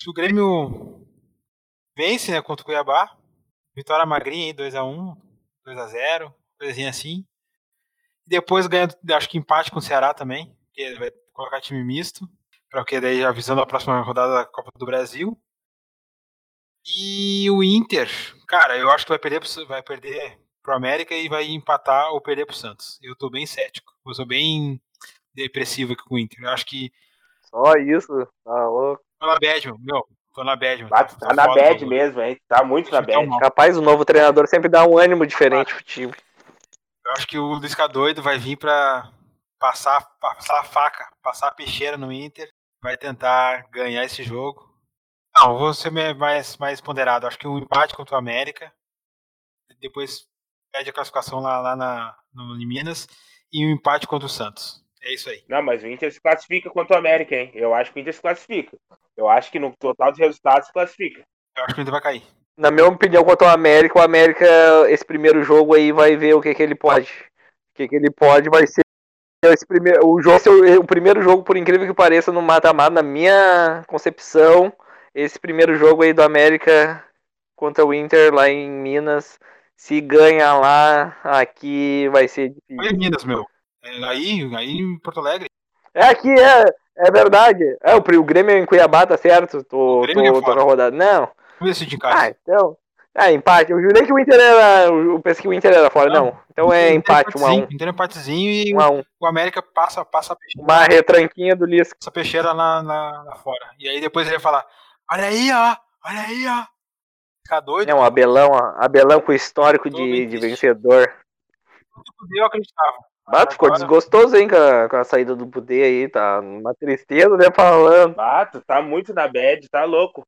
Se o Grêmio vence né, contra o Cuiabá, vitória magrinha aí, 2x1, 2x0, coisinha assim. Depois ganha, acho que empate com o Ceará também, que vai colocar time misto, para o que daí já visando a próxima rodada da Copa do Brasil. E o Inter, cara, eu acho que vai perder, vai perder pro América e vai empatar ou perder pro Santos. Eu tô bem cético. Eu sou bem depressivo aqui com o Inter. Eu acho que Só isso. Tá louco. tô na bad, meu. Tô na bad, meu. Ah, tá na bad mesmo, hein? Tá muito na tá bad. Capaz, o novo treinador sempre dá um ânimo diferente pro time. Eu acho que o Lisca doido vai vir pra passar, passar a faca, passar a peixeira no Inter. Vai tentar ganhar esse jogo. Não, vou ser mais, mais ponderado. Acho que um empate contra o América. Depois pede a classificação lá, lá na, no, em Minas. E um empate contra o Santos. É isso aí. Não, mas o Inter se classifica contra o América, hein? Eu acho que o Inter se classifica. Eu acho que no total de resultados se classifica. Eu acho que o Inter vai cair. Na minha opinião, quanto ao América, o América, esse primeiro jogo aí, vai ver o que, que ele pode. O que, que ele pode vai ser esse primeiro, o, jogo, o primeiro jogo, por incrível que pareça, no mata-mata, na minha concepção, esse primeiro jogo aí do América contra o Inter lá em Minas, se ganha lá, aqui vai ser difícil. Olha Minas, meu. É, aí, aí em Porto Alegre. É aqui, é, é verdade. É, o, o Grêmio é em Cuiabá, tá certo? Tô, O Grêmio é tô, tô na rodada. Não. Vamos decidir em Ah, casa. então. Ah, empate. Eu jurei que o Inter era. Eu pensei que o Inter era fora. Não. Então é empate, 1 a 1 Inter é empatezinho e 1 a 1 o América passa, passa a peixeira, Uma retranquinha do Lisca. passa a peixeira lá, lá, lá fora. E aí depois ele vai falar: Olha aí, ó, olha aí, ó. Ficar doido. Não, Abelão, ó, Abelão com histórico Tô de, de vencedor. Eu acreditava. Ah, ficou Agora- desgostoso, hein, com a, com a saída do Budê aí, tá uma tristeza, né, falando. Tu tá muito na bad, tá louco.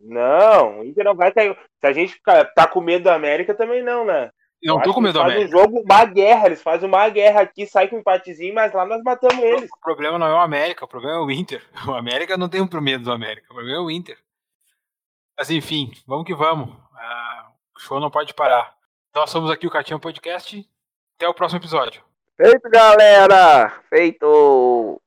Não, o Inter não vai cair. Se a gente tá com medo do América, também não, né? Não Eu tô acho com medo eles fazem América. um jogo, uma guerra. Eles fazem uma guerra aqui, sai com um empatezinho, mas lá nós matamos eles. O problema não é o América, o problema é o Inter. O América não tem um medo do América, o problema é o Inter. Mas enfim, vamos que vamos. Ah, o show não pode parar. Nós somos aqui o Catinha Podcast. Até o próximo episódio. Feito, galera! Feito!